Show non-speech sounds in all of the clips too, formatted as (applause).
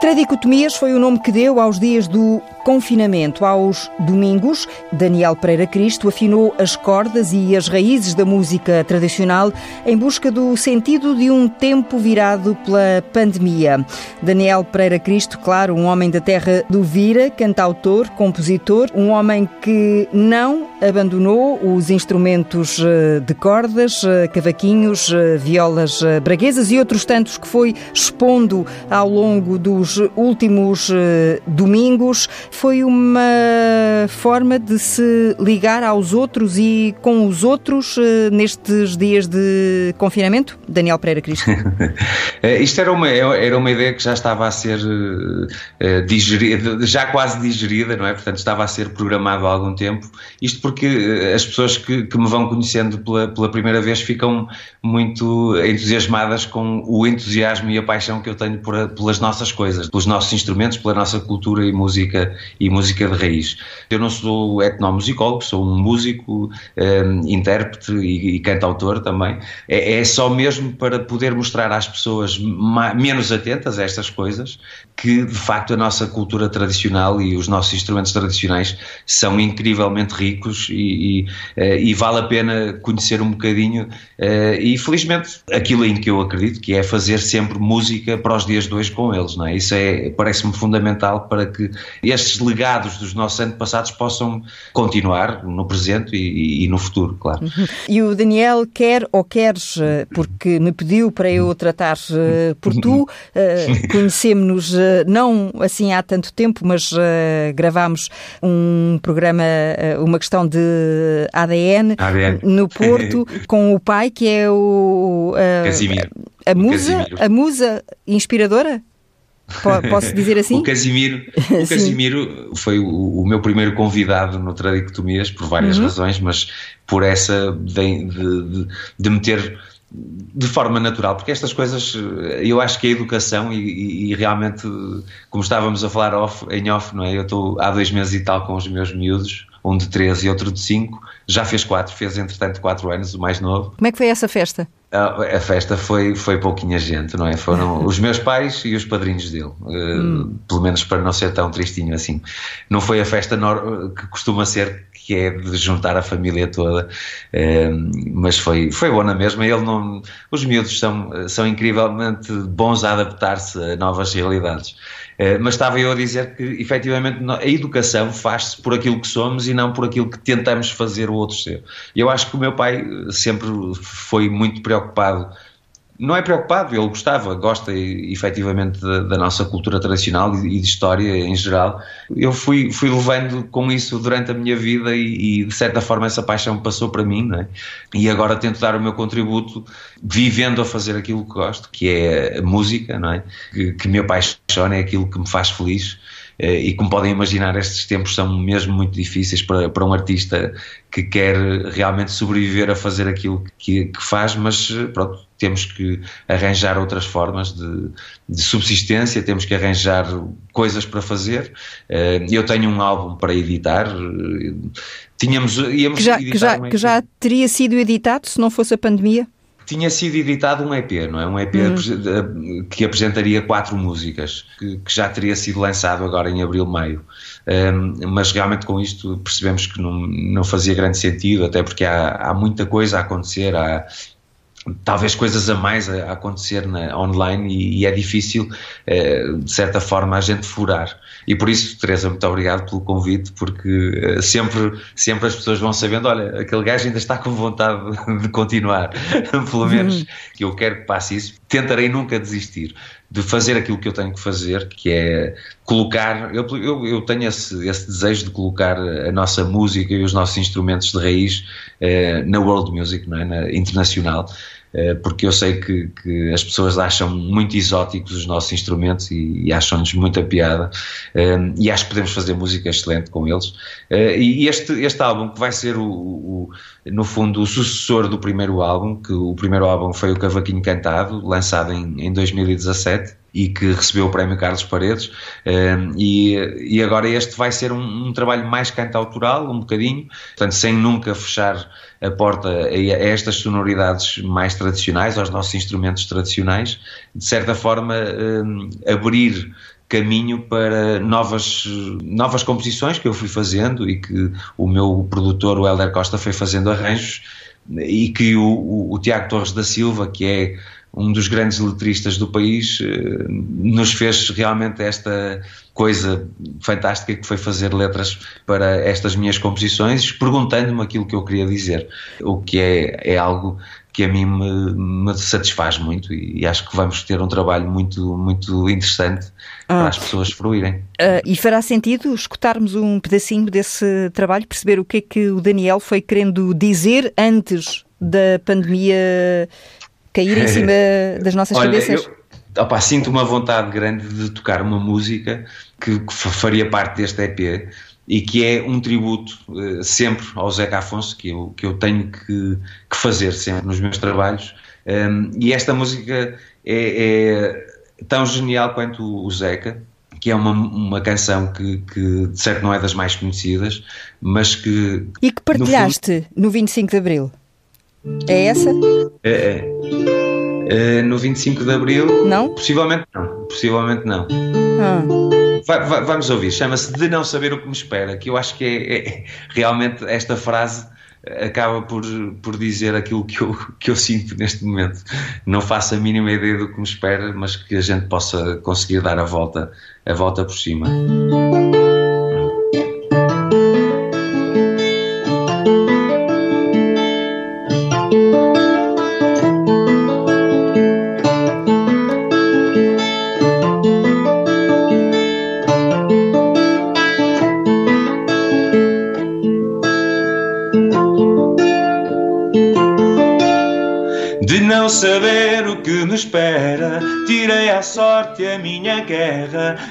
Tradicotomias foi o nome que deu aos dias do confinamento. Aos domingos, Daniel Pereira Cristo afinou as cordas e as raízes da música tradicional em busca do sentido de um tempo virado pela pandemia. Daniel Pereira Cristo, claro, um homem da terra do Vira, cantautor, compositor, um homem que não abandonou os instrumentos eh, de cordas, eh, cavaquinhos, eh, violas braguesas e outros tantos que foi expondo ao longo dos nos últimos eh, domingos foi uma forma de se ligar aos outros e com os outros eh, nestes dias de confinamento? Daniel Pereira Cristo. (laughs) Eh, isto era uma, era uma ideia que já estava a ser digerida, já quase digerida, não é? Portanto, estava a ser programado há algum tempo. Isto porque as pessoas que, que me vão conhecendo pela, pela primeira vez ficam muito entusiasmadas com o entusiasmo e a paixão que eu tenho por, pelas nossas coisas pelos nossos instrumentos, pela nossa cultura e música e música de raiz. Eu não sou etnomusicólogo, sou um músico, um, intérprete e, e cantautor também. É, é, só mesmo para poder mostrar às pessoas menos atentas a estas coisas que de facto a nossa cultura tradicional e os nossos instrumentos tradicionais são incrivelmente ricos e, e, eh, e vale a pena conhecer um bocadinho eh, e felizmente aquilo em que eu acredito que é fazer sempre música para os dias de hoje com eles, não é? Isso é, parece-me fundamental para que estes legados dos nossos antepassados possam continuar no presente e, e no futuro, claro. Uhum. E o Daniel quer ou queres, eh, porque me pediu para eu tratar por tu, (laughs) conhecemos-nos não assim há tanto tempo, mas gravámos um programa, uma questão de ADN, ADN. no Porto, (laughs) com o pai, que é o. Casimiro. A musa, a musa inspiradora? Posso dizer assim? o Casimiro, o (laughs) Casimiro foi o, o, meu primeiro convidado no Tradicotomias, por várias uhum. razões, mas por essa de, de, de, de me ter de forma natural, porque estas coisas, eu acho que a educação e, e, realmente, como estávamos a falar off, em off, não é? Eu estou há dois meses e tal com os meus miúdos, um de três e outro de cinco, já fez quatro, fez entretanto quatro anos, o mais novo. Como é que foi essa festa? A, a festa foi, foi pouquinha gente, não é? Foram (laughs) os meus pais e os padrinhos dele, hum. uh, pelo menos para não ser tão tristinho assim. Não foi a festa que costuma ser que é de juntar a família toda, ehm, mas foi, foi bom na mesma. Ele não, os miúdos são, são incrivelmente bons a adaptar-se a novas realidades. Eh, mas estava eu a dizer que, efetivamente, a educação faz-se por aquilo que somos e não por aquilo que tentamos fazer o outro ser. Eu acho que o meu pai sempre foi muito preocupado não é preocupado, ele gostava, gosta efetivamente da, da nossa cultura tradicional e, de história em geral. Eu fui, fui levando com isso durante a minha vida e, e de certa forma essa paixão passou para mim, é? E agora tento dar o meu contributo vivendo a fazer aquilo que gosto, que é música, não é? Que, que me apaixona, é aquilo que me faz feliz e como podem imaginar, estes tempos são mesmo muito difíceis para, para um artista que quer realmente sobreviver a fazer aquilo que, que faz, mas pronto, temos que arranjar outras formas de, de, subsistência, temos que arranjar coisas para fazer. Eh, eu tenho um álbum para editar. Tínhamos, íamos que já, que já, um que já teria sido editado se não fosse a pandemia? Tinha sido editado um EP, não é? Um EP uhum. que apresentaria quatro músicas, que, que, já teria sido lançado agora em abril, maio. Um, mas realmente com isto percebemos que não, não fazia grande sentido, até porque há, há muita coisa a acontecer, há, talvez coisas a mais a, acontecer na, online e, e é difícil, eh, de certa forma, a gente furar. E por isso, Teresa, muito obrigado pelo convite, porque eh, sempre, sempre as pessoas vão sabendo, olha, aquele gajo ainda está com vontade de continuar, (laughs) pelo menos que eu quero que passe isso. Tentarei nunca desistir de fazer aquilo que eu tenho que fazer, que é colocar, eu, eu, eu tenho esse, esse, desejo de colocar a nossa música e os nossos instrumentos de raiz eh, na world music, não é? na internacional, porque eu sei que, que, as pessoas acham muito exóticos os nossos instrumentos e, e acham-nos muita piada. Eh, e acho que podemos fazer música excelente com eles. Eh, e este, este álbum que vai ser o, o, no fundo o sucessor do primeiro álbum que o primeiro álbum foi o Cavaquinho Cantado lançado em, em 2017 e que recebeu o prémio Carlos Paredes e, e agora este vai ser um, um trabalho mais cantautoral um bocadinho, portanto sem nunca fechar a porta a estas sonoridades mais tradicionais, aos nossos instrumentos tradicionais, de certa forma um, abrir caminho para novas, novas composições que eu fui fazendo e que o meu produtor, o Helder Costa, foi fazendo arranjos e que o, o, o Tiago Torres da Silva, que é um dos grandes letristas do país, eh, nos fez realmente esta coisa fantástica que foi fazer letras para estas minhas composições, perguntando-me aquilo que eu queria dizer, o que é, é algo que a mim me, me satisfaz muito e, e, acho que vamos ter um trabalho muito, muito interessante ah. para as pessoas fruírem. Uh, e fará sentido escutarmos um pedacinho desse trabalho, perceber o que é que o Daniel foi querendo dizer antes da pandemia cair em cima (laughs) das nossas Olha, cabeças? Eu, opa, sinto uma vontade grande de tocar uma música que, que faria parte deste EP e que é um tributo uh, sempre ao Zeca Afonso que eu, que eu tenho que, que fazer sempre nos meus trabalhos um, e esta música é, é, tão genial quanto o Zeca que é uma, uma canção que, que de certo não é das mais conhecidas mas que... E que partilhaste no, fundo, no 25 de Abril é essa? É, é. é no 25 de Abril não? possivelmente não possivelmente não ah. Vai, vai, vamos ouvir, chama-se De Não Saber o que Me Espera, que eu acho que é, é, realmente esta frase acaba por, por dizer aquilo que eu, que eu sinto neste momento. Não faço a mínima ideia do que me espera, mas que a gente possa conseguir dar a volta, a volta por cima.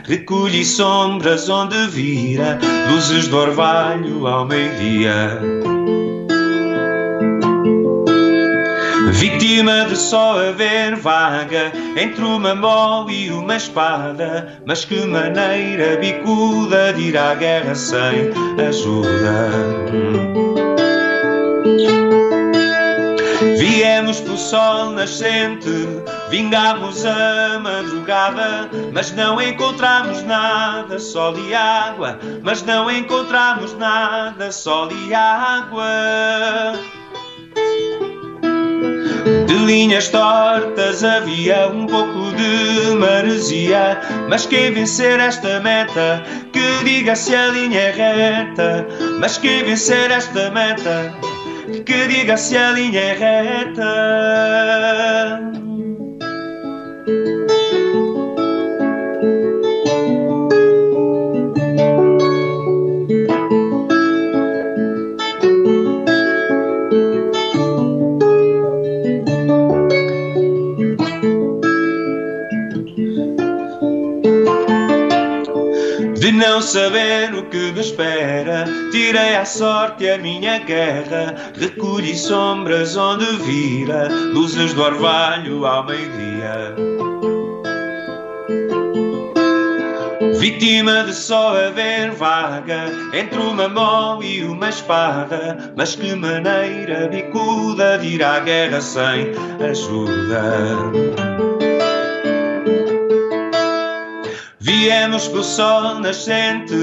Recolhi sombras onde vira, luzes do orvalho ao meio-dia. Vítima de só haver vaga entre uma mão e uma espada, mas que maneira bicuda de ir à guerra sem ajuda. Viemos pro sol nascente, vingamos a madrugada, mas não encontramos nada, sol e água, mas não encontramos nada, sol e água. De linhas tortas havia um pouco de maresia, mas quem vencer esta meta, que diga se a linha é reta, mas quem vencer esta meta, que diga se a linha é reta. De não saber o que me espera, tirei à sorte a minha guerra. Recolhi sombras onde vira, luzes do orvalho ao meio-dia. Vítima de só haver vaga entre uma mão e uma espada, mas que maneira bicuda ir à guerra sem ajuda. Viemos pelo sol nascente,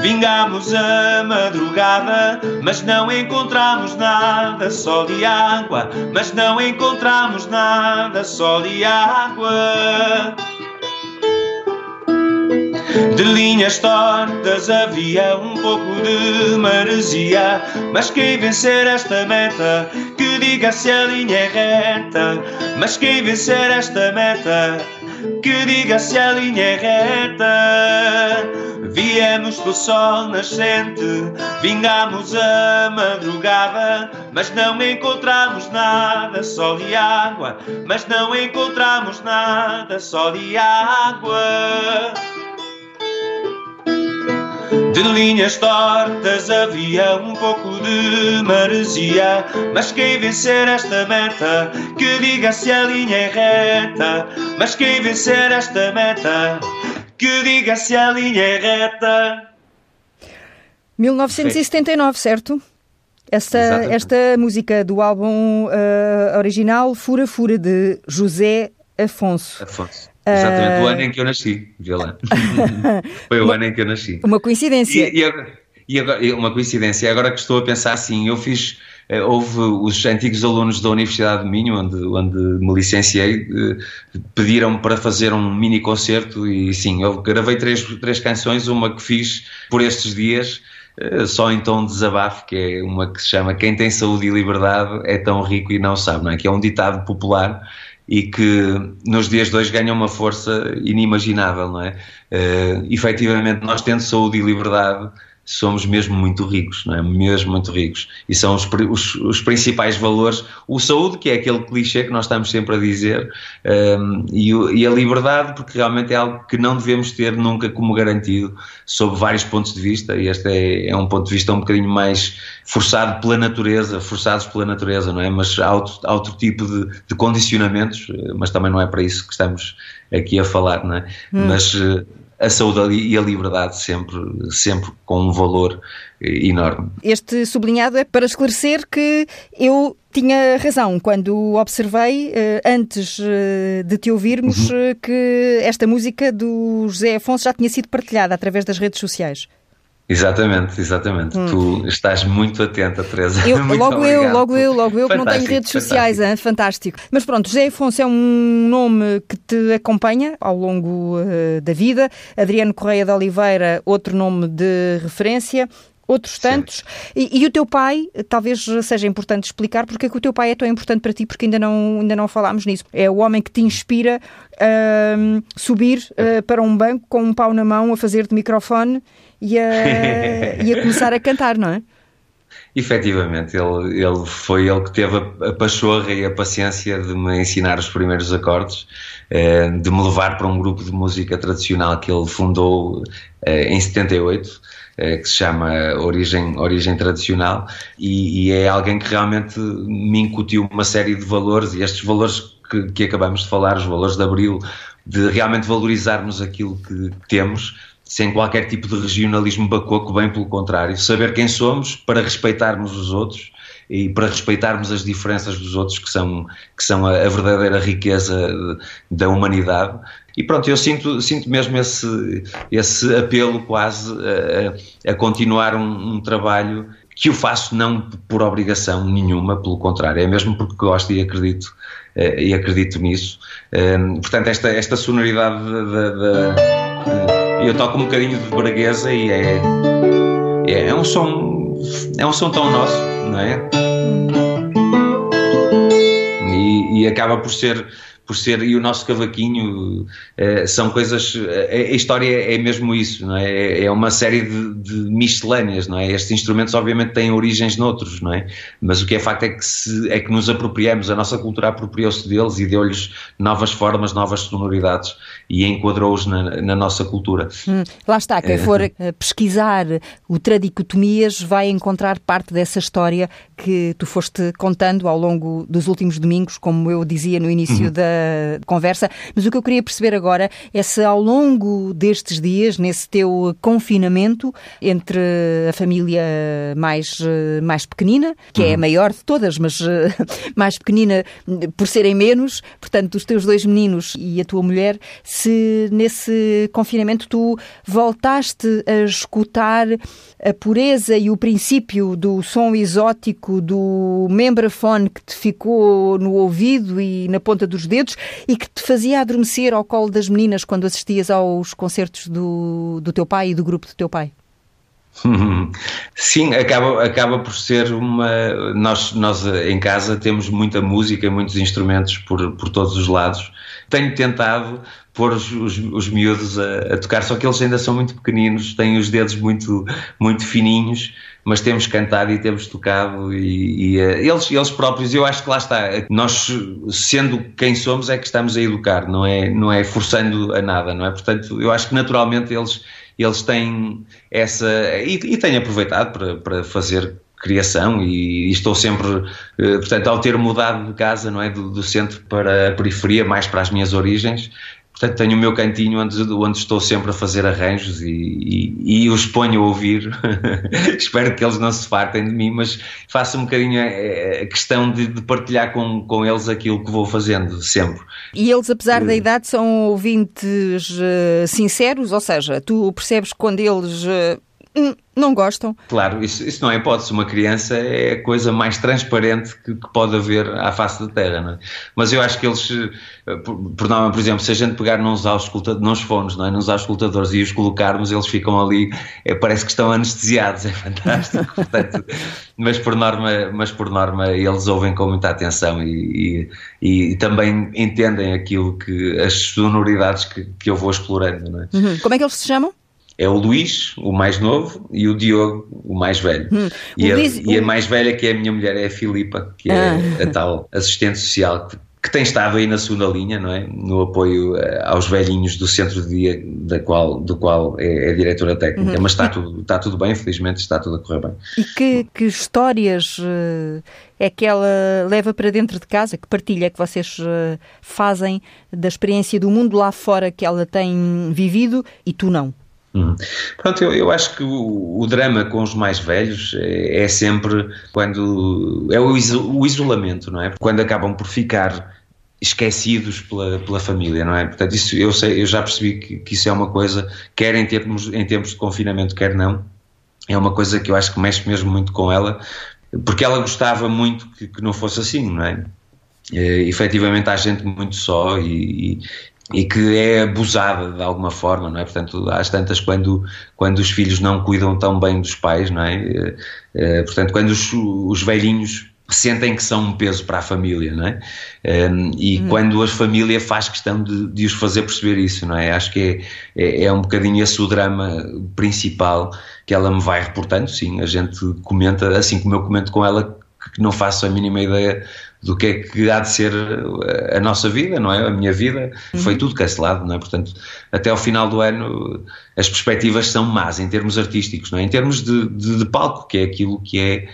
vingamos a madrugada, mas não encontramos nada, sol e água, mas não encontramos nada, sol e água. De linhas tortas havia um pouco de maresia, mas quem vencer esta meta, que diga se a linha é reta, mas quem vencer esta meta, que diga se a linha é reta. Viemos do sol nascente, vingamos a madrugada, mas não encontramos nada, sol e água, mas não encontramos nada, sol e água. De linhas tortas havia um pouco de maresia, mas quem vencer esta meta, que diga se a linha é reta. Mas quem vencer esta meta, que diga se a linha é reta. 1979, certo? Esta, esta música do álbum uh, original Fura Fura de José Afonso. Afonso. Exatamente, uh... o ano em que eu nasci, Violã. (laughs) Foi o ano em que eu nasci. Uma coincidência. E, e, agora, e agora, uma coincidência, agora que estou a pensar assim, eu fiz eh, houve os antigos alunos da Universidade de Minho, onde, onde me licenciei, eh, pediram-me para fazer um mini concerto e sim, eu gravei três, três canções, uma que fiz por estes dias, eh, só em tom de desabafo, que é uma que se chama Quem tem saúde e liberdade é tão rico e não sabe, não é? que é um ditado popular e que nos dias de hoje ganha uma força inimaginável, não é? Uh, efetivamente, nós tendo saúde e liberdade, somos mesmo muito ricos, não é? Mesmo muito ricos. E são os, os, os principais valores. O saúde, que é aquele clichê que nós estamos sempre a dizer, um, e, e, a liberdade, porque realmente é algo que não devemos ter nunca como garantido, sob vários pontos de vista, e este é, é um ponto de vista um bocadinho mais forçado pela natureza, forçados pela natureza, não é? Mas há outro, há outro tipo de, de condicionamentos, mas também não é para isso que estamos aqui a falar, não é? Hum. Mas a saúde e a liberdade sempre, sempre com um valor enorme. Este sublinhado é para esclarecer que eu tinha razão quando observei, eh, antes eh, de te ouvirmos, uhum. Eh, que esta música do José Afonso já tinha sido partilhada através das redes sociais. Exatamente, exatamente. Hum. Tu estás muito atenta, Teresa. Eu, (laughs) logo obrigado. eu, logo eu, logo eu, que não tenho redes sociais, fantástico. Hein? fantástico. Mas pronto, José Afonso é um nome que te acompanha ao longo uh, da vida. Adriano Correia de Oliveira, outro nome de referência outros tantos. E, e, o teu pai, talvez seja importante explicar porque é que o teu pai é tão importante para ti, porque ainda não, ainda não falámos nisso. É o homem que te inspira a uh, subir uh, para um banco com um pau na mão, a fazer de microfone e a, (laughs) e a começar a cantar, não é? Efetivamente, ele, ele foi ele que teve a, a pachorra e a paciência de me ensinar os primeiros acordes, eh, de me levar para um grupo de música tradicional que ele fundou eh, em 78, eh, que se chama Origem, Origem Tradicional, e, e, é alguém que realmente me incutiu uma série de valores, e estes valores que, que acabamos de falar, os valores de Abril, de realmente valorizarmos aquilo que temos, sem qualquer tipo de regionalismo bacoco, bem pelo contrário, saber quem somos para respeitarmos os outros e para respeitarmos as diferenças dos outros que são, que são a, a verdadeira riqueza da humanidade. E pronto, eu sinto, sinto mesmo esse, esse apelo quase a, a continuar um, um trabalho que eu faço não por obrigação nenhuma, pelo contrário, é mesmo porque gosto e acredito, eh, e acredito nisso. Eh, portanto, esta, esta sonoridade da eu toco um bocadinho de braguesa e é, é, é um som é um som tão nosso, não é? E, e acaba por ser por ser, e o nosso cavaquinho uh, são coisas, a, a, história é mesmo isso, não é? É, é uma série de, de, miscelâneas, não é? Estes instrumentos obviamente têm origens noutros, não é? Mas o que é facto é que, se, é que nos apropriamos, a nossa cultura apropriou-se deles e deu-lhes novas formas, novas sonoridades e enquadrou-os na, na, nossa cultura. Hum, lá está, quem for eh, pesquisar o Tradicotomias vai encontrar parte dessa história que tu foste contando ao longo dos últimos domingos, como eu dizia no início uhum. da conversa, mas o que eu queria perceber agora é se ao longo destes dias, nesse teu confinamento, entre a família mais, mais pequenina, que é a uhum. maior de todas, mas (laughs) mais pequenina por serem menos, portanto, os teus dois meninos e a tua mulher, se nesse confinamento tu voltaste a escutar a pureza e o princípio do som exótico do membrafone que te ficou no ouvido e na ponta dos dedos e que te fazia adormecer ao colo das meninas quando assistias aos concertos do, do teu pai e do grupo do teu pai? (laughs) Sim, acaba, acaba por ser uma. Nós, nós em casa temos muita música, muitos instrumentos por, por todos os lados. Tenho tentado pôr os, os, os miúdos a, a, tocar, só que eles ainda são muito pequeninos, têm os dedos muito, muito fininhos, mas temos cantado e temos tocado e, e uh, eles, eles próprios, eu acho que lá está, nós sendo quem somos é que estamos a educar, não é, não é forçando a nada, não é? Portanto, eu acho que naturalmente eles, eles têm essa, e, e têm aproveitado para, para fazer criação e, e, estou sempre, eh, portanto, ao ter mudado de casa, não é, do, do, centro para a periferia, mais para as minhas origens, Portanto, tenho o meu cantinho onde, onde estou sempre a fazer arranjos e, e, e os ponho a ouvir. (laughs) Espero que eles não se fartem de mim, mas faço um bocadinho a, questão de, de, partilhar com, com eles aquilo que vou fazendo sempre. E eles, apesar da eh, idade, são ouvintes uh, sinceros? Ou seja, tu percebes quando eles. Uh, não gostam. Claro, isso, isso não é hipótese. Uma criança é a coisa mais transparente que, que pode haver à face da Terra. Não é? Mas eu acho que eles, eh, por, por, por exemplo, se a gente pegar nos, nos fones, não é? nos auscultadores e os colocarmos, eles ficam ali, é, parece que estão anestesiados, é fantástico. (laughs) Portanto, mas, por norma, mas por norma eles ouvem com muita atenção e, e, e também entendem aquilo que, as sonoridades que, que eu vou explorando. Não é? Uhum. Como é que eles se chamam? É o Luís, o mais novo, e o Diogo, o mais velho. Hum, e, a, e, a, mais velha, que é a minha mulher, é a Filipa, que é ah. a tal assistente social que, que, tem estado aí na segunda linha, não é? No apoio eh, aos velhinhos do centro de dia, da qual, do qual é, é diretora técnica. Uhum. Mas está tudo, está tudo bem, felizmente está tudo a correr bem. E que, que histórias uh, é que ela leva para dentro de casa? Que partilha que vocês uh, fazem da experiência do mundo lá fora que ela tem vivido e tu não? Uhum. Pronto, eu, eu, acho que o, o, drama com os mais velhos é, é sempre quando é o, o, isolamento, não é? Quando acabam por ficar esquecidos pela, pela família, não é? Portanto, isso eu, sei, eu já percebi que, que isso é uma coisa, quer em termos, em tempos de confinamento, quer não, é uma coisa que eu acho que mexe mesmo muito com ela, porque ela gostava muito que, que não fosse assim, não é? É, efetivamente há gente muito só e, e que é abusada de alguma forma, não é? Portanto, às tantas quando, quando os filhos não cuidam tão bem dos pais, não é? é portanto, quando os, os velhinhos sentem que são um peso para a família, não é? Um, e uhum. quando a família faz questão de, de, os fazer perceber isso, não é? Acho que é, é, é, um bocadinho esse o drama principal que ela me vai reportando, sim, a gente comenta, assim como eu comento com ela, que não faço a mínima ideia do que é que há de ser a nossa vida, não é? A minha vida uhum. foi tudo cancelado, não é? Portanto, até ao final do ano as perspectivas são más em termos artísticos, não é? Em termos de, de, de palco, que é aquilo que é,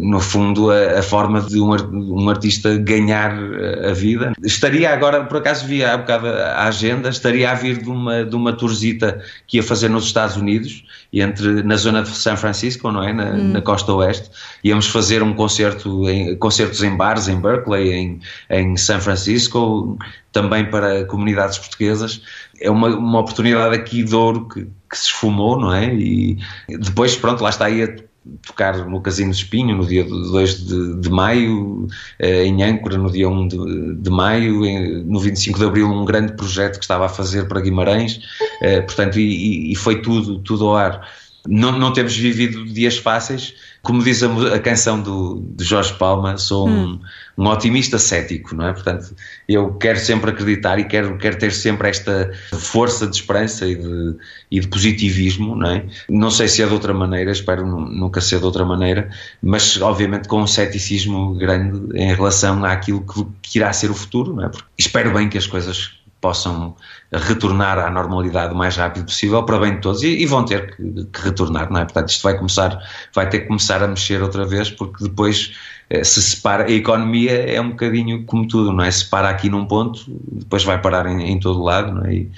no fundo, a, a forma de um, um, artista ganhar a vida. Estaria agora, por acaso vi há bocado a agenda, estaria a vir de uma, de uma tourzita que ia fazer nos Estados Unidos, entre, na zona de São Francisco, não é? Na, uhum. na costa oeste. Íamos fazer um concerto, em, concertos em bares em Berkeley, em, em São Francisco, também para comunidades portuguesas. É uma, uma oportunidade aqui de ouro que, que se esfumou, não é? E depois, pronto, lá está aí a tocar no Casino de Espinho no dia 2 de, de maio, eh, em Âncora no dia 1 de, de maio, no 25 de abril um grande projeto que estava a fazer para Guimarães, eh, portanto, e, e foi tudo, tudo ao ar. Não, não temos vivido dias fáceis, como diz a, a canção do, de Jorge Palma, sou hum. um, um, otimista cético, não é? Portanto, eu quero sempre acreditar e quero, quero ter sempre esta força de esperança e de, e de positivismo, não é? Não sei se é de outra maneira, espero nunca ser de outra maneira, mas obviamente com um ceticismo grande em relação àquilo que, que irá ser o futuro, não é? Porque espero bem que as coisas possam retornar à normalidade o mais rápido possível para bem de todos e, e vão ter que, que, retornar, não é? Portanto, isto vai começar, vai ter que começar a mexer outra vez porque depois eh, se separa, a economia é um bocadinho como tudo, não é? Se para aqui num ponto, depois vai parar em, em todo lado, não é? E,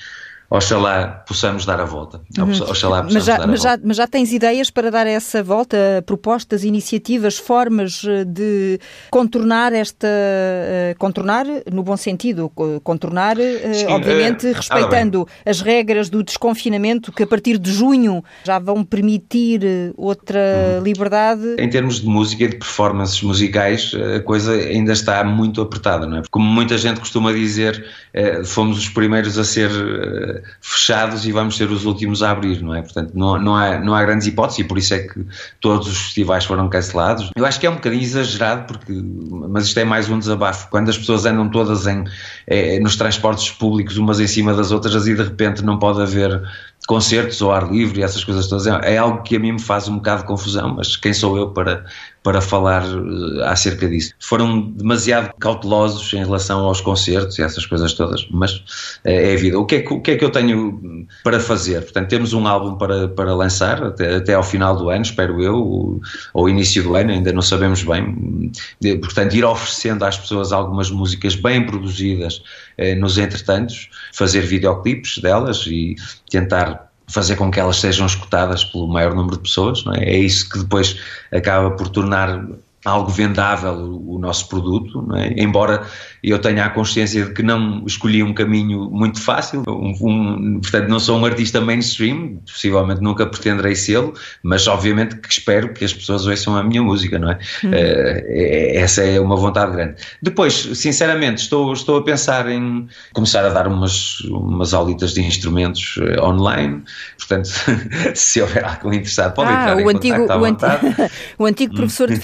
Oxalá possamos dar a volta. Uhum. Oxalá mas, já, mas, já, mas já tens ideias para dar essa volta? Propostas, iniciativas, formas eh, de contornar esta. Eh, contornar no bom sentido, contornar, eh, Sim, obviamente, é, respeitando ah, as regras do desconfinamento que a partir de junho já vão permitir outra uhum. liberdade. Em termos de música e de performances musicais, a coisa ainda está muito apertada, não é? Como muita gente costuma dizer, fomos os primeiros a ser fechados e vamos ser os últimos a abrir, não é? Portanto, não, não, há, não há grandes hipóteses e por isso é que todos os festivais foram cancelados. Eu acho que é um bocadinho exagerado, porque, mas isto é mais um desabafo. Quando as pessoas andam todas em, é, nos transportes públicos, umas em cima das outras, e de repente não pode haver concertos ao ar livre e essas coisas todas, é, é algo que a mim me faz um bocado de confusão, mas quem sou eu para, para falar uh, acerca disso? Foram demasiado cautelosos em relação aos concertos e essas coisas todas, mas é, é a vida. O que é, o que é que eu tenho para fazer? Portanto, temos um álbum para, para lançar até, até ao final do ano, espero eu, ou início do ano, ainda não sabemos bem. Portanto, ir oferecendo às pessoas algumas músicas bem produzidas eh, nos entretantos, fazer videoclipes delas e tentar fazer com que elas sejam escutadas pelo maior número de pessoas, é? é? isso que depois acaba por tornar algo vendável o, o nosso produto, é? embora eu tenha a consciência de que não escolhi um caminho muito fácil, um, um, portanto não sou um artista mainstream, possivelmente nunca pretenderei sê-lo, mas obviamente que espero que as pessoas ouçam a minha música, não é? Hum. Uh, essa é uma vontade grande. Depois, sinceramente, estou, estou a pensar em começar a dar umas, umas aulitas de instrumentos uh, online, portanto, (laughs) se houver algum interessado, pode ah, entrar o em antigo, o, antigo, (laughs) o antigo professor de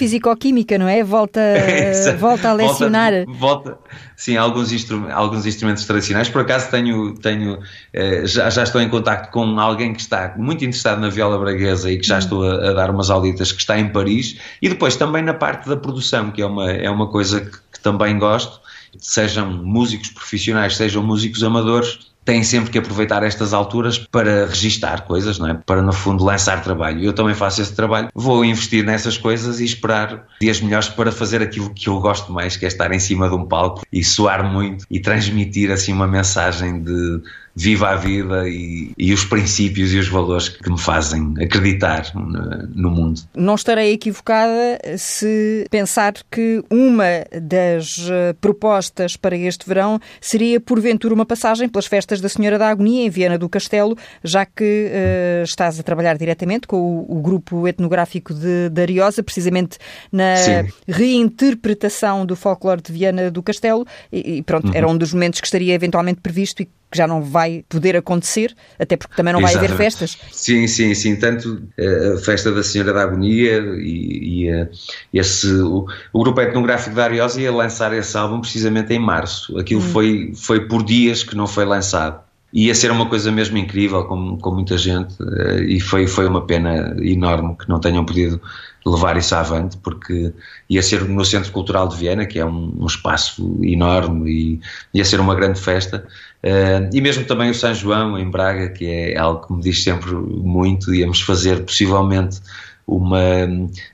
Fisicoquímica, não é? Volta, (laughs) volta a lecionar. Volta, volta sim, alguns, instru alguns instrumentos tradicionais. Por acaso tenho, tenho eh, já, já estou em contato com alguém que está muito interessado na viola braguesa e que já hum. estou a, a, dar umas aulitas que está em Paris. E depois também na parte da produção, que é uma, é uma coisa que, que também gosto, sejam músicos profissionais, sejam músicos amadores, têm sempre que aproveitar estas alturas para registar coisas, não é? Para no fundo lançar trabalho. Eu também faço esse trabalho. Vou investir nessas coisas e esperar dias melhores para fazer aquilo que eu gosto mais, que é estar em cima de um palco e soar muito e transmitir assim uma mensagem de viva a vida e, e, os princípios e os valores que me fazem acreditar no mundo. Não estarei equivocada se pensar que uma das eh, propostas para este verão seria, porventura, uma passagem pelas festas da Senhora da Agonia em Viana do Castelo, já que uh, estás a trabalhar diretamente com o, o grupo etnográfico de, de Ariosa, precisamente na Sim. reinterpretação do folclore de Viana do Castelo, e, e pronto, uhum. era um dos momentos que estaria eventualmente previsto e que já não vai poder acontecer, até porque também não vai haver festas. Sim, sim, sim. Tanto eh, a festa da Senhora da Agonia e, e eh, esse, o, o, grupo etnográfico da Ariosa ia lançar esse álbum precisamente em março. Aquilo hum. foi, foi por dias que não foi lançado. Ia ser uma coisa mesmo incrível com, com muita gente eh, e foi, foi uma pena enorme que não tenham podido levar isso avante, porque ia ser no Centro Cultural de Viena, que é um, um espaço enorme e ia ser uma grande festa. Uh, e mesmo também o São João em Braga, que é algo que me diz sempre muito, íamos fazer possivelmente uma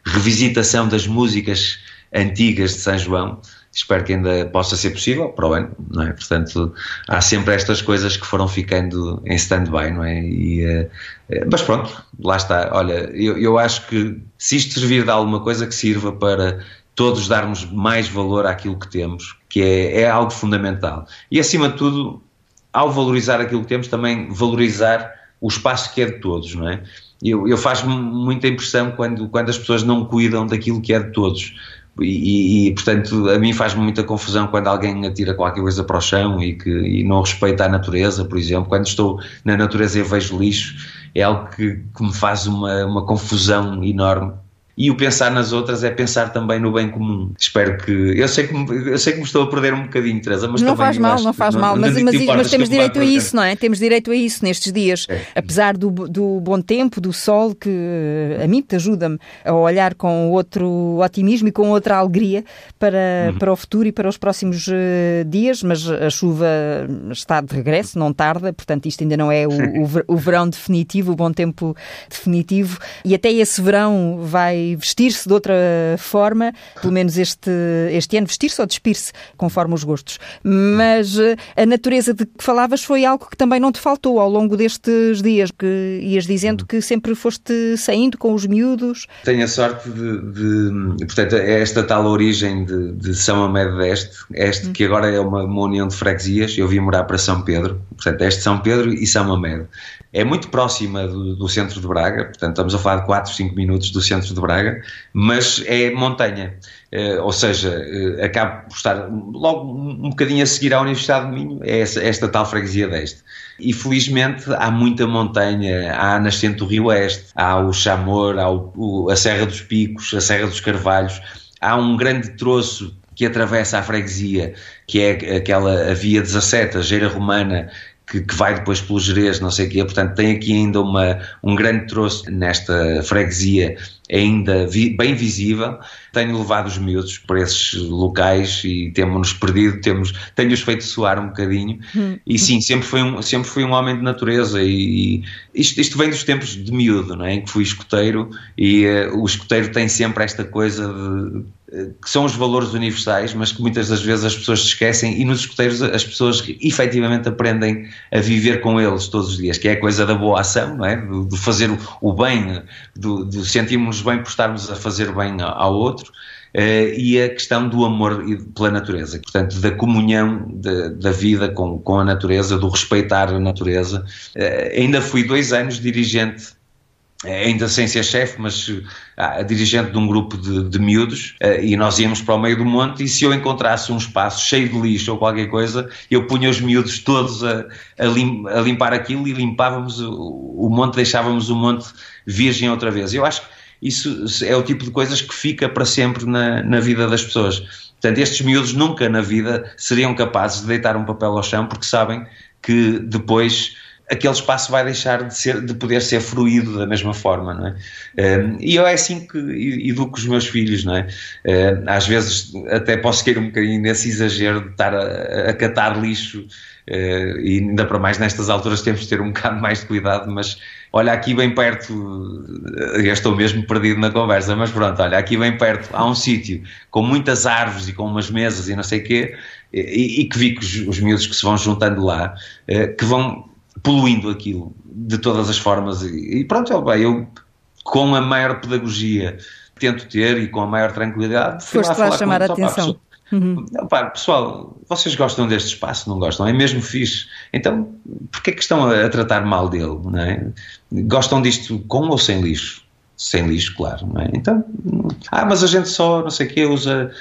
revisitação das músicas antigas de São João. Espero que ainda possa ser possível para o ano, não é? Portanto, há sempre estas coisas que foram ficando em stand-by, não é? E, uh, mas pronto, lá está. Olha, eu, eu acho que se isto servir de alguma coisa, que sirva para todos darmos mais valor àquilo que temos, que é, é algo fundamental. E acima de tudo, ao valorizar aquilo que temos, também valorizar o espaço que é de todos, não é? Eu, eu faz-me muita impressão quando, quando as pessoas não cuidam daquilo que é de todos. E, e, portanto, a mim faz-me muita confusão quando alguém atira qualquer coisa para o chão e, que, e não respeita a natureza, por exemplo. Quando estou na natureza e vejo lixo, é algo que, que me faz uma, uma confusão enorme e o pensar nas outras é pensar também no bem comum. Espero que. Eu sei que, me, eu sei que me estou a perder um bocadinho, Teresa, mas não faz mal, não faz mal. Mas, mas, mas temos direito a isso, não é? Temos direito a isso nestes dias. É. Apesar do, do bom tempo, do sol, que a mim te ajuda-me a olhar com outro otimismo e com outra alegria para, uhum. para o futuro e para os próximos uh, dias, mas a chuva está de regresso, não tarda, portanto isto ainda não é o, o, o verão definitivo, o bom tempo definitivo. E até esse verão vai vestir-se de outra forma, pelo menos este, este ano, vestir-se ou despir-se, conforme os gostos. Mas eh, a natureza de que falavas foi algo que também não te faltou ao longo destes dias, que ias dizendo que sempre foste saindo com os miúdos. Tenho a sorte de, de portanto, é esta tal origem de, de São Amédio deste, este hum. que agora é uma, uma união de freguesias, eu vim morar para São Pedro, portanto, este São Pedro e São Amédio é muito próxima do, do, centro de Braga, portanto estamos a falar de 4, 5 minutos do centro de Braga, mas é montanha, uh, ou seja, uh, acaba por estar logo um bocadinho a seguir à Universidade de Minho, é essa, esta tal freguesia deste. E felizmente há muita montanha, há a nascente do Rio Oeste, há o Chamor, há o, o, a Serra dos Picos, a Serra dos Carvalhos, há um grande troço que atravessa a freguesia, que é aquela a via 17, a Geira Romana, que, que, vai depois pelo Jerez, não sei o quê, portanto tem aqui ainda uma, um grande troço nesta freguesia ainda vi, bem visível. Tenho levado os miúdos para esses locais e temos-nos perdido, temos, tenho-os feito suar um bocadinho. Hum. E sim, sempre fui um, sempre fui um homem de natureza e, e isto, isto, vem dos tempos de miúdo, não é? em que fui escoteiro e uh, o escoteiro tem sempre esta coisa de que são os valores universais, mas que muitas das vezes as pessoas se esquecem e nos escuteiros as pessoas efetivamente aprendem a viver com eles todos os dias, que é a coisa da boa ação, não é? do, fazer o, bem, do, do sentirmos bem por estarmos a fazer bem ao outro. Uh, e a questão do amor pela natureza, portanto, da comunhão de, da vida com, com a natureza, do respeitar a natureza. Uh, ainda fui dois anos dirigente é, ainda sem ser chefe, mas ah, dirigente de um grupo de, de miúdos, e nós íamos para o meio do monte, e se eu encontrasse um espaço cheio de lixo ou qualquer coisa, eu punha os miúdos todos a, a, lim, a limpar aquilo e limpávamos o, o, monte, deixávamos o monte virgem outra vez. Eu acho que isso é o tipo de coisas que fica para sempre na, na vida das pessoas. Portanto, estes miúdos nunca na vida seriam capazes de deitar um papel ao chão porque sabem que depois aquele espaço vai deixar de, ser, de poder ser fruído da mesma forma, não é? Um, e eu é assim que educo os meus filhos, não é? Um, às vezes até posso cair um bocadinho nesse exagero de estar a, a catar lixo uh, e ainda para mais nestas alturas temos de ter um bocado mais de cuidado, mas olha aqui bem perto, eu estou mesmo perdido na conversa, mas pronto, olha aqui bem perto há um sítio com muitas árvores e com umas mesas e não sei o quê, e, e, que vi que os, os miúdos que se vão juntando lá, uh, que vão poluindo aquilo de todas as formas. E, pronto, eu, bem, eu com a maior pedagogia tento ter e com a maior tranquilidade. Foste lá, lá chamar a atenção. Uhum. Pá, pessoal, vocês gostam deste espaço, não gostam? É mesmo fixe. Então, porquê é que estão a, a tratar mal dele? Não é? Gostam disto com ou sem lixo? Sem lixo, claro. Não é? Então, ah, mas a gente só, não sei o quê, usa.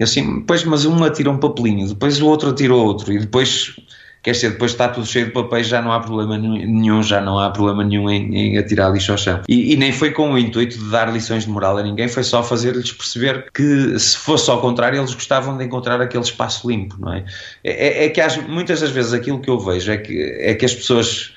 Assim, pois, mas um atira um papelinho, depois o outro atira outro, e depois quer dizer, depois está tudo cheio de papéis, já não há problema nenhum, já não há problema nenhum em, em atirar lixo ao chão. E, e, nem foi com o intuito de dar lições de moral a ninguém, foi só fazer-lhes perceber que se fosse ao contrário, eles gostavam de encontrar aquele espaço limpo, não é? É, é que muitas das vezes aquilo que eu vejo é que, é que as pessoas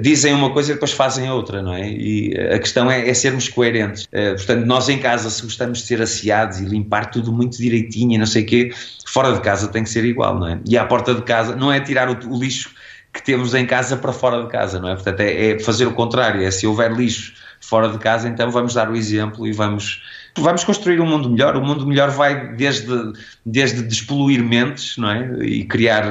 dizem uma coisa e depois fazem outra, não é? E a questão é, é sermos coerentes. Uh, portanto, nós em casa, se gostamos de ser asseados e limpar tudo muito direitinho e não sei o quê, fora de casa tem que ser igual, não é? E à porta de casa não é tirar o, o lixo que temos em casa para fora de casa, não é? Portanto, é, é fazer o contrário, é se houver lixo fora de casa, então vamos dar o exemplo e vamos vamos construir um mundo melhor. O mundo melhor vai desde, desde despoluir mentes não é? e criar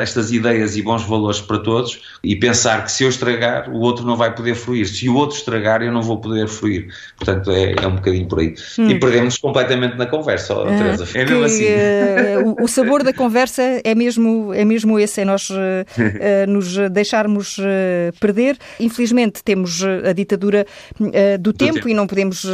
estas ideias e bons valores para todos e pensar que se eu estragar, o outro não vai poder fruir. Se o outro estragar, eu não vou poder fruir. Portanto, é, é um bocadinho por aí. Hum. E perdemos completamente na conversa, oh, uh, Teresa. É mesmo assim. Uh, o, sabor da conversa é mesmo, é mesmo esse, é nós uh, nos deixarmos perder. Infelizmente, temos a ditadura do, do tempo, tempo, e não podemos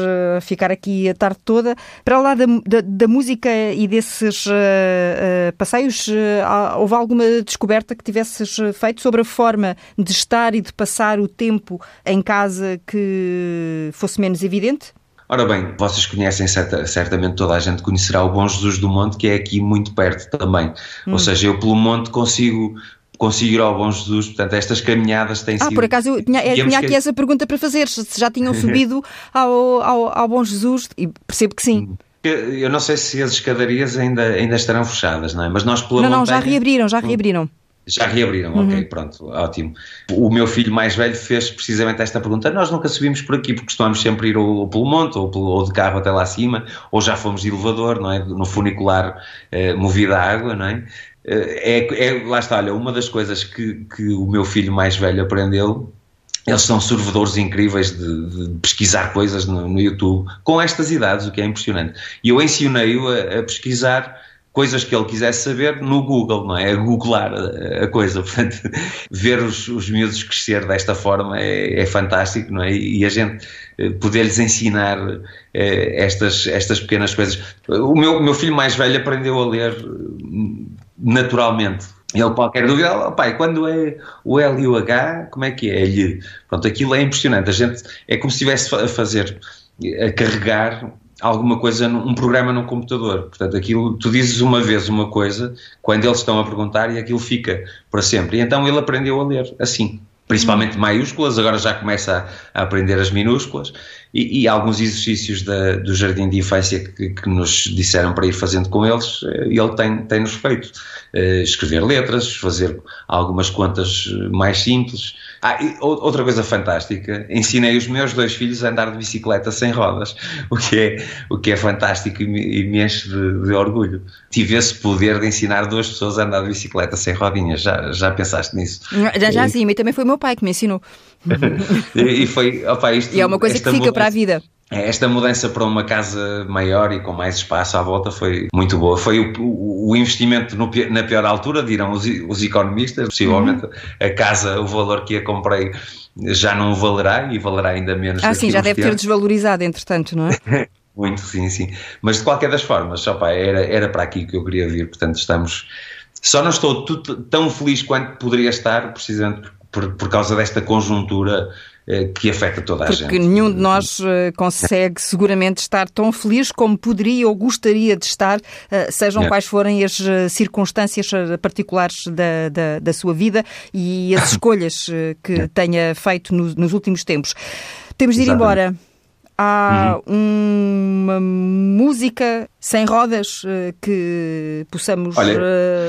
ficar aqui aqui a tarde toda. Para lá da, da, da música e desses uh, uh, passeios, uh, houve alguma descoberta que tivesses feito sobre a forma de estar e de passar o tempo em casa que fosse menos evidente? Ora bem, vocês conhecem certa, certamente toda a gente conhecerá o Bom Jesus do Monte, que é aqui muito perto também. Hum. Ou seja, eu pelo monte consigo conseguir ao Bom Jesus. Portanto, estas caminhadas têm ah, sido. Ah, por acaso, eu tinha, eu tinha aqui que... essa pergunta para fazer: se já tinham (laughs) subido ao, ao, ao Bom Jesus, e percebo que sim. Eu não sei se as escadarias ainda, ainda estarão fechadas, não é? Mas nós pela Não, montanha... não, já reabriram, já reabriram. Já reabriram, uhum. ok, pronto, ótimo. O meu filho mais velho fez precisamente esta pergunta. Nós nunca subimos por aqui porque costumamos sempre ir ou, pelo monte ou, pelo, ou, de carro até lá acima, ou já fomos de elevador, não é? No funicular eh, movido a água, não é? É, é, lá está, olha, uma das coisas que, que o meu filho mais velho aprendeu eles são servidores incríveis de, de pesquisar coisas no, no, YouTube com estas idades, o que é impressionante. E eu ensinei-o a, a, pesquisar coisas que ele quisesse saber no Google, não é? A googlar a, a coisa. (laughs) Portanto, ver os, os miúdos crescer desta forma é, é fantástico, não é? E a gente eh, poder-lhes ensinar eh, estas, estas pequenas coisas. O meu, meu filho mais velho aprendeu a ler naturalmente. Ele, qualquer dúvida, oh, pai, quando é o L e o H, como é que é? Lhe. Pronto, aquilo é impressionante. A gente é como se estivesse a fazer, a carregar alguma coisa, um programa num computador. Portanto, aquilo, tu dizes uma vez uma coisa, quando eles estão a perguntar, e aquilo fica para sempre. E então ele aprendeu a ler assim principalmente maiúsculas, agora já começa a, aprender as minúsculas e, e alguns exercícios da, do jardim de infância que, que, nos disseram para ir fazendo com eles, eh, ele tem, tem-nos feito. Uh, escrever letras, fazer algumas contas mais simples. Ah, outra coisa fantástica, ensinei os meus dois filhos a andar de bicicleta sem rodas, (laughs) o que é, o que é fantástico e me, e me enche de, de, orgulho. Tive esse poder de ensinar duas pessoas a andar de bicicleta sem rodinhas, já, já pensaste nisso? Já, já sim, e também foi o meu pai que me ensinou. (laughs) e, foi, opa, isto, e é uma coisa que fica mudança, para a vida. É, esta mudança para uma casa maior e com mais espaço à volta foi muito boa. Foi o, o, investimento no, na pior altura, dirão os, os economistas. Possivelmente uhum. a casa, o valor que a comprei já não valerá e valerá ainda menos. Ah, sim, já deve ter desvalorizado, entretanto, não é? (laughs) muito, sim, sim. Mas de qualquer das formas, opa, era, era para aqui que eu queria vir. Portanto, estamos. Só não estou tão feliz quanto poderia estar, precisamente por, por causa desta conjuntura eh, que afeta toda a Porque gente. Porque nenhum de nós eh, consegue seguramente estar tão feliz como poderia ou gostaria de estar, eh, sejam é. quais forem as circunstâncias particulares da, da, da sua vida e as (laughs) escolhas que é. tenha feito no, nos últimos tempos. Temos de ir Exatamente. embora. Há uhum. uma música sem rodas que possamos olha,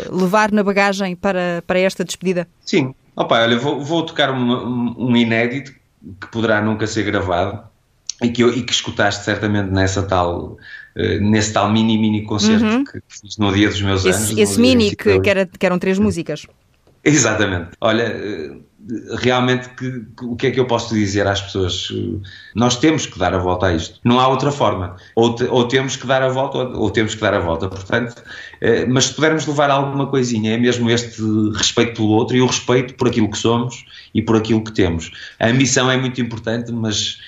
levar na bagagem para, para esta despedida? Sim, Opa, olha, vou, vou tocar um, um, inédito que poderá nunca ser gravado e que, eu, e que escutaste certamente nessa tal, uh, nesse tal mini mini concerto uhum. que, fiz no dia dos meus esse, anos. Esse mini que, que, era, que eram três músicas. Exatamente. Olha, uh, realmente que, que, o que é que eu posso dizer às pessoas? Nós temos que dar a volta a isto. Não há outra forma. Ou, te, ou temos que dar a volta, ou, ou, temos que dar a volta. Portanto, eh, mas se pudermos levar alguma coisinha, é mesmo este respeito pelo outro e o respeito por aquilo que somos e por aquilo que temos. A ambição é muito importante, mas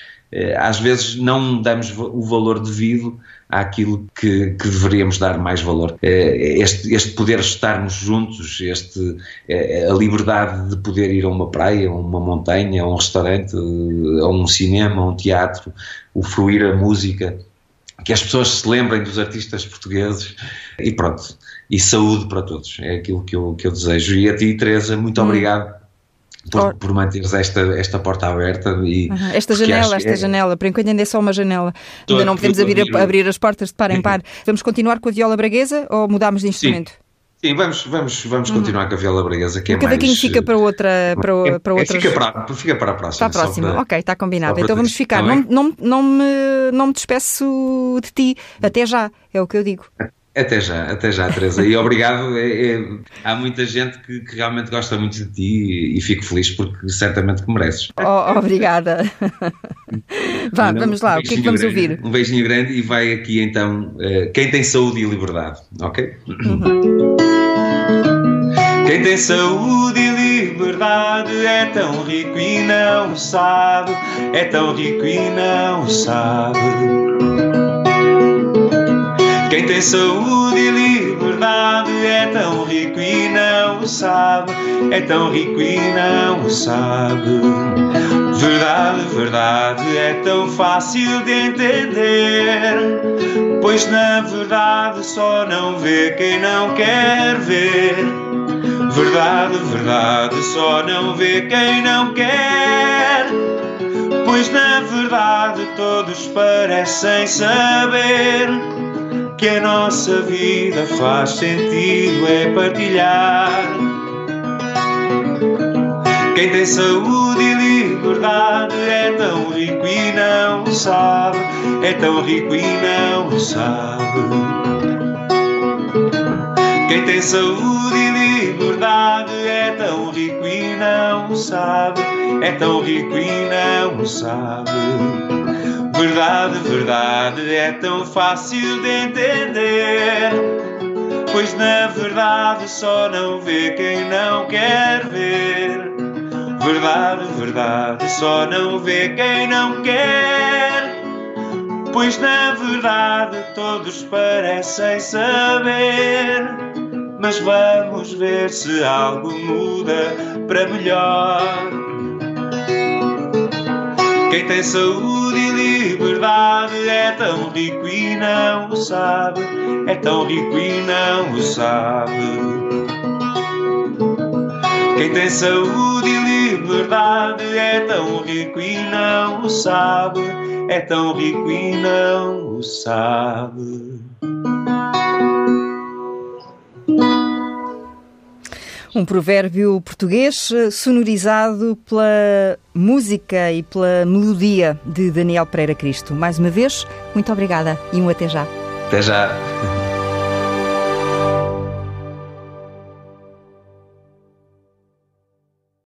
às vezes não damos o valor devido àquilo que, que deveríamos dar mais valor. Eh, este, este poder estarmos juntos, este, eh, a liberdade de poder ir a uma praia, a uma montanha, a um restaurante, a um cinema, a um teatro, o fruir a música, que as pessoas se lembrem dos artistas portugueses e pronto. E saúde para todos, é aquilo que eu, que eu desejo. E a ti, Teresa, muito hum. obrigado por, por manteres esta, esta porta aberta. E, uhum. Esta janela, esta é... janela, por enquanto ainda é só uma janela. ainda não podemos abrir, abrir, as portas de par em par. Vamos continuar com a viola braguesa ou mudamos de instrumento? Sim. Sim, vamos, vamos, vamos uhum. continuar com a viola braguesa, que é Cada mais... fica para outra... Para, para outras... fica, para, fica para a próxima. Para a próxima, para, ok, está combinado. Então vamos ficar. Não, não, não, me, não me despeço de ti. Até já, é o que eu digo. Até já, até já, Teresa. E obrigado. É, é, há muita gente que, que, realmente gosta muito de ti e, e, fico feliz porque certamente que mereces. Oh, obrigada. Vá, vamos lá, um o que é que vamos grande, ouvir? Um beijinho grande e vai aqui então uh, quem tem saúde e liberdade, ok? Uhum. Quem tem saúde e liberdade é tão rico e não sabe, é tão rico e não sabe. Tem saúde e liberdade é tão rico e não o sabe, é tão rico e não o sabe. Verdade, verdade, é tão fácil de entender, pois na verdade só não vê quem não quer ver. Verdade, verdade, só não vê quem não quer. Pois na verdade todos parecem saber que a nossa vida faz sentido é partilhar. Quem tem saúde e liberdade é tão rico e não sabe, é tão rico e não sabe. Quem tem saúde e liberdade é tão rico e não sabe, é tão rico e não sabe. Verdade, verdade, é tão fácil de entender. Pois na verdade só não vê quem não quer ver. Verdade, verdade, só não vê quem não quer. Pois na verdade todos parecem saber. Mas vamos ver se algo muda para melhor. Quem tem saúde e liberdade é tão rico e não o sabe, é tão rico e não o sabe. Quem tem saúde e liberdade é tão rico e não o sabe, é tão rico e não o sabe. Um provérbio português eh, sonorizado pela música e pela melodia de Daniel Pereira Cristo. Mais uma vez, muito obrigada e um até já. Até já.